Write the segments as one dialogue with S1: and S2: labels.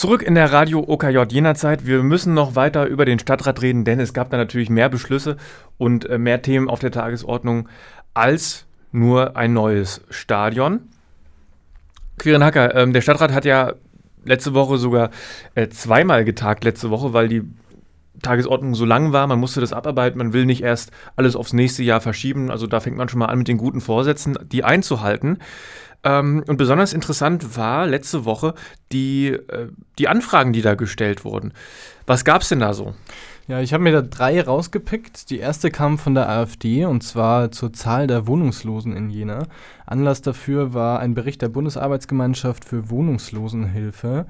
S1: Zurück in der Radio OKJ jener Zeit. Wir müssen noch weiter über den Stadtrat reden, denn es gab da natürlich mehr Beschlüsse und äh, mehr Themen auf der Tagesordnung als nur ein neues Stadion. Quirin Hacker, ähm, der Stadtrat hat ja letzte Woche sogar äh, zweimal getagt, letzte Woche, weil die Tagesordnung so lang war, man musste das abarbeiten, man will nicht erst alles aufs nächste Jahr verschieben. Also da fängt man schon mal an mit den guten Vorsätzen, die einzuhalten. Ähm, und besonders interessant war letzte Woche die, äh, die Anfragen, die da gestellt wurden. Was gab es denn da so?
S2: Ja, ich habe mir da drei rausgepickt. Die erste kam von der AfD und zwar zur Zahl der Wohnungslosen in Jena. Anlass dafür war ein Bericht der Bundesarbeitsgemeinschaft für Wohnungslosenhilfe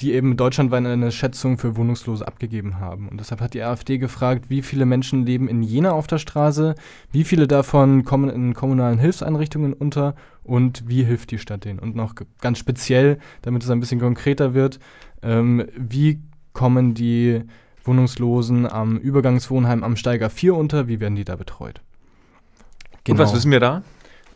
S2: die eben deutschlandweit eine Schätzung für Wohnungslose abgegeben haben. Und deshalb hat die AfD gefragt, wie viele Menschen leben in Jena auf der Straße, wie viele davon kommen in kommunalen Hilfseinrichtungen unter und wie hilft die Stadt denen? Und noch ganz speziell, damit es ein bisschen konkreter wird, ähm, wie kommen die Wohnungslosen am Übergangswohnheim am Steiger 4 unter, wie werden die da betreut?
S1: Genau. Und was genau. wissen wir da?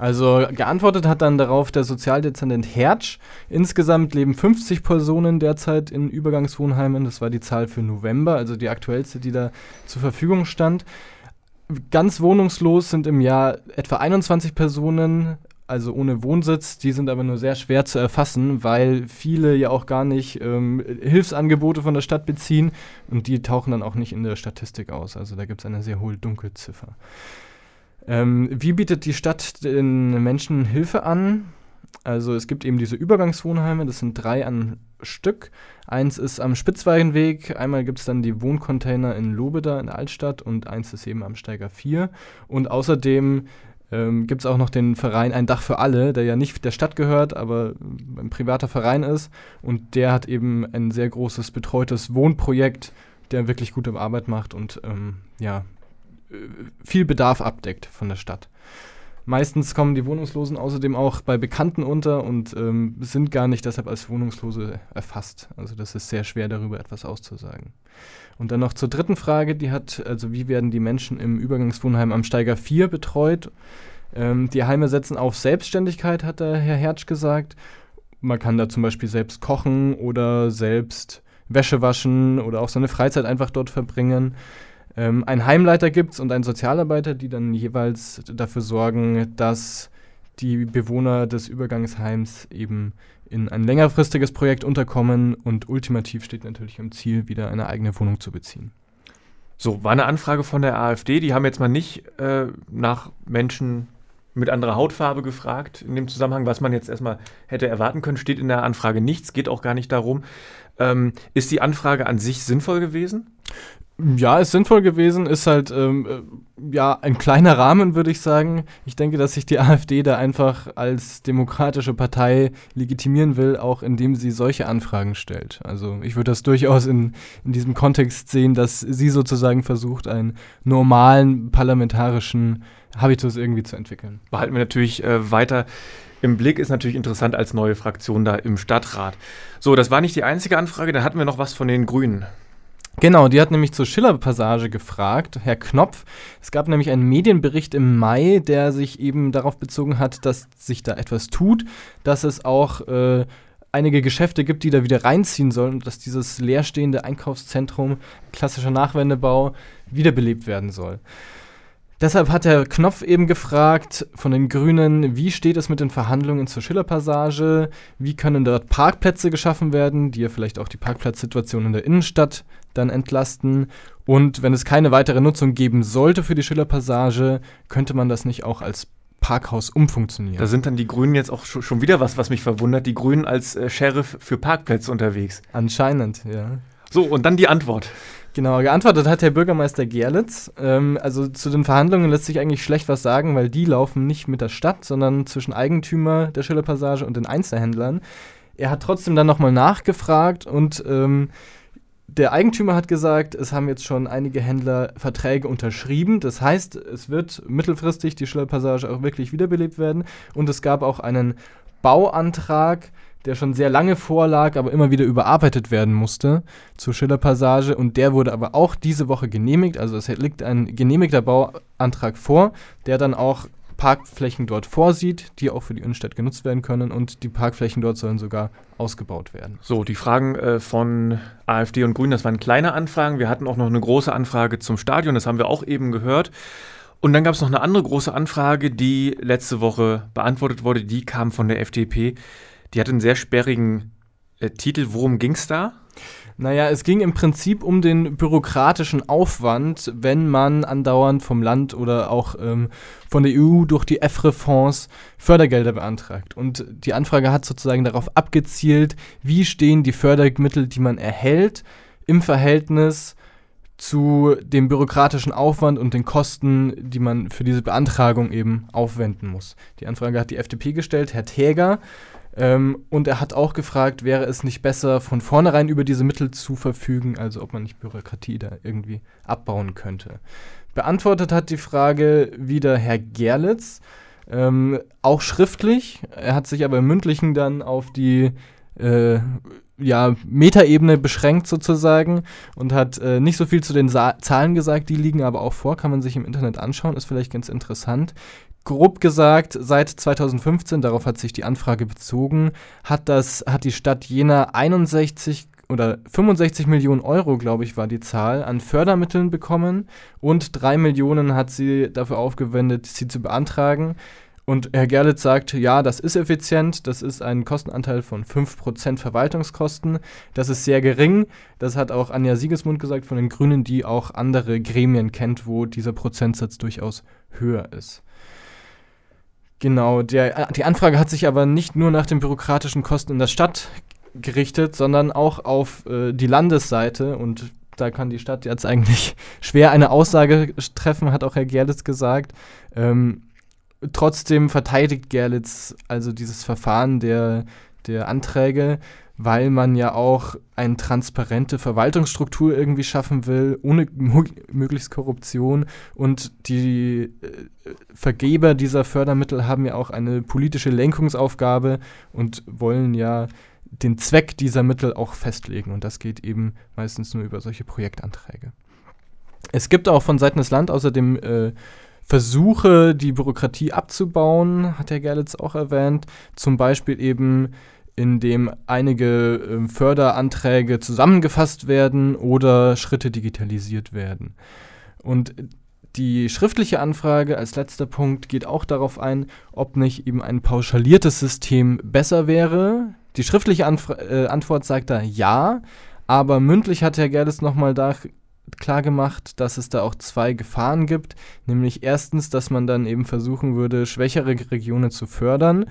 S2: Also geantwortet hat dann darauf der Sozialdezernent Hertsch. Insgesamt leben 50 Personen derzeit in Übergangswohnheimen. Das war die Zahl für November, also die aktuellste, die da zur Verfügung stand. Ganz wohnungslos sind im Jahr etwa 21 Personen, also ohne Wohnsitz. Die sind aber nur sehr schwer zu erfassen, weil viele ja auch gar nicht ähm, Hilfsangebote von der Stadt beziehen und die tauchen dann auch nicht in der Statistik aus. Also da gibt es eine sehr hohe Dunkelziffer. Ähm, wie bietet die Stadt den Menschen Hilfe an? Also es gibt eben diese Übergangswohnheime, das sind drei an Stück. Eins ist am Spitzweigenweg, einmal gibt es dann die Wohncontainer in Lobeda in der Altstadt und eins ist eben am Steiger 4. Und außerdem ähm, gibt es auch noch den Verein Ein Dach für alle, der ja nicht der Stadt gehört, aber ein privater Verein ist. Und der hat eben ein sehr großes betreutes Wohnprojekt, der wirklich gute Arbeit macht und ähm, ja, viel Bedarf abdeckt von der Stadt. Meistens kommen die Wohnungslosen außerdem auch bei Bekannten unter und ähm, sind gar nicht deshalb als Wohnungslose erfasst. Also das ist sehr schwer darüber etwas auszusagen. Und dann noch zur dritten Frage, die hat, also wie werden die Menschen im Übergangswohnheim am Steiger 4 betreut? Ähm, die Heime setzen auf Selbstständigkeit, hat der Herr Hertsch gesagt. Man kann da zum Beispiel selbst kochen oder selbst Wäsche waschen oder auch seine Freizeit einfach dort verbringen ähm, einen Heimleiter gibt und einen Sozialarbeiter, die dann jeweils dafür sorgen, dass die Bewohner des Übergangsheims eben in ein längerfristiges Projekt unterkommen und ultimativ steht natürlich im Ziel, wieder eine eigene Wohnung zu beziehen.
S1: So, war eine Anfrage von der AfD, die haben jetzt mal nicht äh, nach Menschen mit anderer Hautfarbe gefragt in dem Zusammenhang, was man jetzt erstmal hätte erwarten können, steht in der Anfrage nichts, geht auch gar nicht darum. Ähm, ist die Anfrage an sich sinnvoll gewesen?
S2: Ja, ist sinnvoll gewesen, ist halt ähm, äh, ja ein kleiner Rahmen, würde ich sagen. Ich denke, dass sich die AfD da einfach als demokratische Partei legitimieren will, auch indem sie solche Anfragen stellt. Also ich würde das durchaus in, in diesem Kontext sehen, dass sie sozusagen versucht, einen normalen parlamentarischen Habitus irgendwie zu entwickeln.
S1: Behalten wir natürlich äh, weiter im Blick ist natürlich interessant als neue Fraktion da im Stadtrat. So, das war nicht die einzige Anfrage, da hatten wir noch was von den Grünen.
S2: Genau, die hat nämlich zur Schiller-Passage gefragt, Herr Knopf. Es gab nämlich einen Medienbericht im Mai, der sich eben darauf bezogen hat, dass sich da etwas tut, dass es auch äh, einige Geschäfte gibt, die da wieder reinziehen sollen und dass dieses leerstehende Einkaufszentrum, klassischer Nachwendebau, wiederbelebt werden soll. Deshalb hat Herr Knopf eben gefragt von den Grünen, wie steht es mit den Verhandlungen zur Schillerpassage? Wie können dort Parkplätze geschaffen werden, die ja vielleicht auch die Parkplatzsituation in der Innenstadt dann entlasten? Und wenn es keine weitere Nutzung geben sollte für die Schillerpassage, könnte man das nicht auch als Parkhaus umfunktionieren.
S1: Da sind dann die Grünen jetzt auch schon wieder was, was mich verwundert. Die Grünen als äh, Sheriff für Parkplätze unterwegs.
S2: Anscheinend, ja.
S1: So, und dann die Antwort.
S2: Genau, geantwortet hat Herr Bürgermeister Gerlitz. Ähm, also zu den Verhandlungen lässt sich eigentlich schlecht was sagen, weil die laufen nicht mit der Stadt, sondern zwischen Eigentümer der Schillerpassage und den Einzelhändlern. Er hat trotzdem dann nochmal nachgefragt und ähm, der Eigentümer hat gesagt, es haben jetzt schon einige Händler Verträge unterschrieben. Das heißt, es wird mittelfristig die Schillerpassage auch wirklich wiederbelebt werden. Und es gab auch einen Bauantrag der schon sehr lange vorlag, aber immer wieder überarbeitet werden musste zur Schillerpassage. Und der wurde aber auch diese Woche genehmigt. Also es liegt ein genehmigter Bauantrag vor, der dann auch Parkflächen dort vorsieht, die auch für die Innenstadt genutzt werden können und die Parkflächen dort sollen sogar ausgebaut werden.
S1: So, die Fragen äh, von AfD und Grünen, das waren kleine Anfragen. Wir hatten auch noch eine große Anfrage zum Stadion, das haben wir auch eben gehört. Und dann gab es noch eine andere große Anfrage, die letzte Woche beantwortet wurde. Die kam von der FDP. Die hatte einen sehr sperrigen äh, Titel. Worum ging es da?
S2: Naja, es ging im Prinzip um den bürokratischen Aufwand, wenn man andauernd vom Land oder auch ähm, von der EU durch die EFRE-Fonds Fördergelder beantragt. Und die Anfrage hat sozusagen darauf abgezielt, wie stehen die Fördermittel, die man erhält, im Verhältnis zu dem bürokratischen Aufwand und den Kosten, die man für diese Beantragung eben aufwenden muss. Die Anfrage hat die FDP gestellt, Herr Täger. Ähm, und er hat auch gefragt, wäre es nicht besser, von vornherein über diese Mittel zu verfügen, also ob man nicht Bürokratie da irgendwie abbauen könnte. Beantwortet hat die Frage wieder Herr Gerlitz, ähm, auch schriftlich. Er hat sich aber im mündlichen dann auf die äh, ja, Metaebene beschränkt sozusagen und hat äh, nicht so viel zu den Sa Zahlen gesagt, die liegen aber auch vor, kann man sich im Internet anschauen, ist vielleicht ganz interessant grob gesagt, seit 2015, darauf hat sich die Anfrage bezogen, hat, das, hat die Stadt Jena 61 oder 65 Millionen Euro, glaube ich, war die Zahl, an Fördermitteln bekommen und drei Millionen hat sie dafür aufgewendet, sie zu beantragen. Und Herr Gerlitz sagt, ja, das ist effizient, das ist ein Kostenanteil von 5% Verwaltungskosten, das ist sehr gering. Das hat auch Anja Siegesmund gesagt von den Grünen, die auch andere Gremien kennt, wo dieser Prozentsatz durchaus höher ist. Genau, der, die Anfrage hat sich aber nicht nur nach den bürokratischen Kosten in der Stadt gerichtet, sondern auch auf äh, die Landesseite und da kann die Stadt jetzt eigentlich schwer eine Aussage treffen, hat auch Herr Gerlitz gesagt. Ähm, trotzdem verteidigt Gerlitz also dieses Verfahren der, der Anträge weil man ja auch eine transparente Verwaltungsstruktur irgendwie schaffen will, ohne möglichst Korruption. Und die äh, Vergeber dieser Fördermittel haben ja auch eine politische Lenkungsaufgabe und wollen ja den Zweck dieser Mittel auch festlegen. Und das geht eben meistens nur über solche Projektanträge. Es gibt auch von Seiten des Landes außerdem äh, Versuche, die Bürokratie abzubauen, hat Herr Gerlitz auch erwähnt. Zum Beispiel eben in dem einige äh, Förderanträge zusammengefasst werden oder Schritte digitalisiert werden. Und die schriftliche Anfrage als letzter Punkt geht auch darauf ein, ob nicht eben ein pauschaliertes System besser wäre. Die schriftliche Anf äh, Antwort sagt da ja, aber mündlich hat Herr Gerdes nochmal da klar gemacht, dass es da auch zwei Gefahren gibt. Nämlich erstens, dass man dann eben versuchen würde, schwächere Regionen zu fördern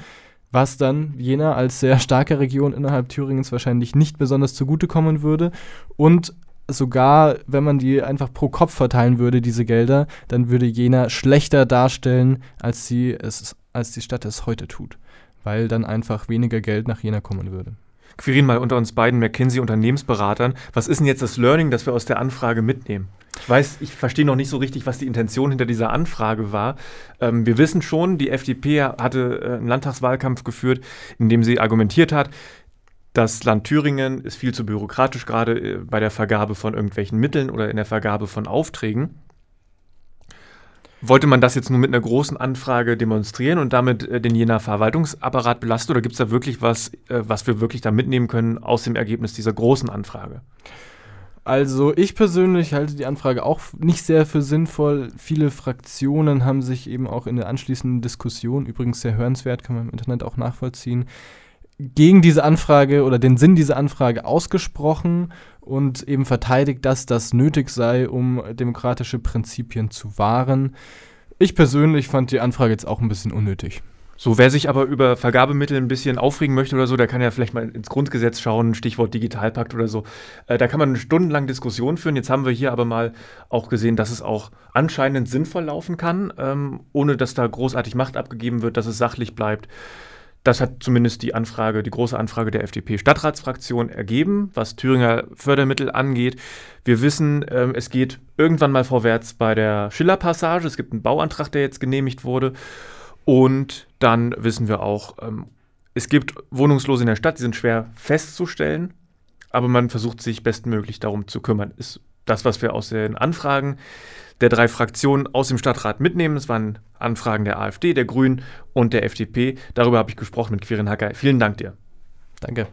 S2: was dann Jena als sehr starke Region innerhalb Thüringens wahrscheinlich nicht besonders zugutekommen würde. Und sogar, wenn man die einfach pro Kopf verteilen würde, diese Gelder, dann würde Jena schlechter darstellen, als, sie es, als die Stadt es heute tut. Weil dann einfach weniger Geld nach Jena kommen würde.
S1: Quirin mal unter uns beiden McKinsey-Unternehmensberatern. Was ist denn jetzt das Learning, das wir aus der Anfrage mitnehmen? Ich weiß, ich verstehe noch nicht so richtig, was die Intention hinter dieser Anfrage war. Ähm, wir wissen schon, die FDP hatte äh, einen Landtagswahlkampf geführt, in dem sie argumentiert hat, das Land Thüringen ist viel zu bürokratisch, gerade äh, bei der Vergabe von irgendwelchen Mitteln oder in der Vergabe von Aufträgen. Wollte man das jetzt nur mit einer großen Anfrage demonstrieren und damit äh, den Jener Verwaltungsapparat belasten oder gibt es da wirklich was, äh, was wir wirklich da mitnehmen können aus dem Ergebnis dieser großen Anfrage?
S2: Also ich persönlich halte die Anfrage auch nicht sehr für sinnvoll. Viele Fraktionen haben sich eben auch in der anschließenden Diskussion, übrigens sehr hörenswert, kann man im Internet auch nachvollziehen, gegen diese Anfrage oder den Sinn dieser Anfrage ausgesprochen und eben verteidigt, dass das nötig sei, um demokratische Prinzipien zu wahren. Ich persönlich fand die Anfrage jetzt auch ein bisschen unnötig.
S1: So, wer sich aber über Vergabemittel ein bisschen aufregen möchte oder so, der kann ja vielleicht mal ins Grundgesetz schauen, Stichwort Digitalpakt oder so. Äh, da kann man stundenlang Diskussionen führen. Jetzt haben wir hier aber mal auch gesehen, dass es auch anscheinend sinnvoll laufen kann, ähm, ohne dass da großartig Macht abgegeben wird, dass es sachlich bleibt. Das hat zumindest die Anfrage, die große Anfrage der FDP-Stadtratsfraktion ergeben, was Thüringer Fördermittel angeht. Wir wissen, ähm, es geht irgendwann mal vorwärts bei der Schiller-Passage. Es gibt einen Bauantrag, der jetzt genehmigt wurde. Und dann wissen wir auch, ähm, es gibt Wohnungslose in der Stadt, die sind schwer festzustellen, aber man versucht sich bestmöglich darum zu kümmern. Ist das, was wir aus den Anfragen der drei Fraktionen aus dem Stadtrat mitnehmen. Es waren Anfragen der AfD, der Grünen und der FDP. Darüber habe ich gesprochen mit Quirin Hacker. Vielen Dank dir.
S2: Danke.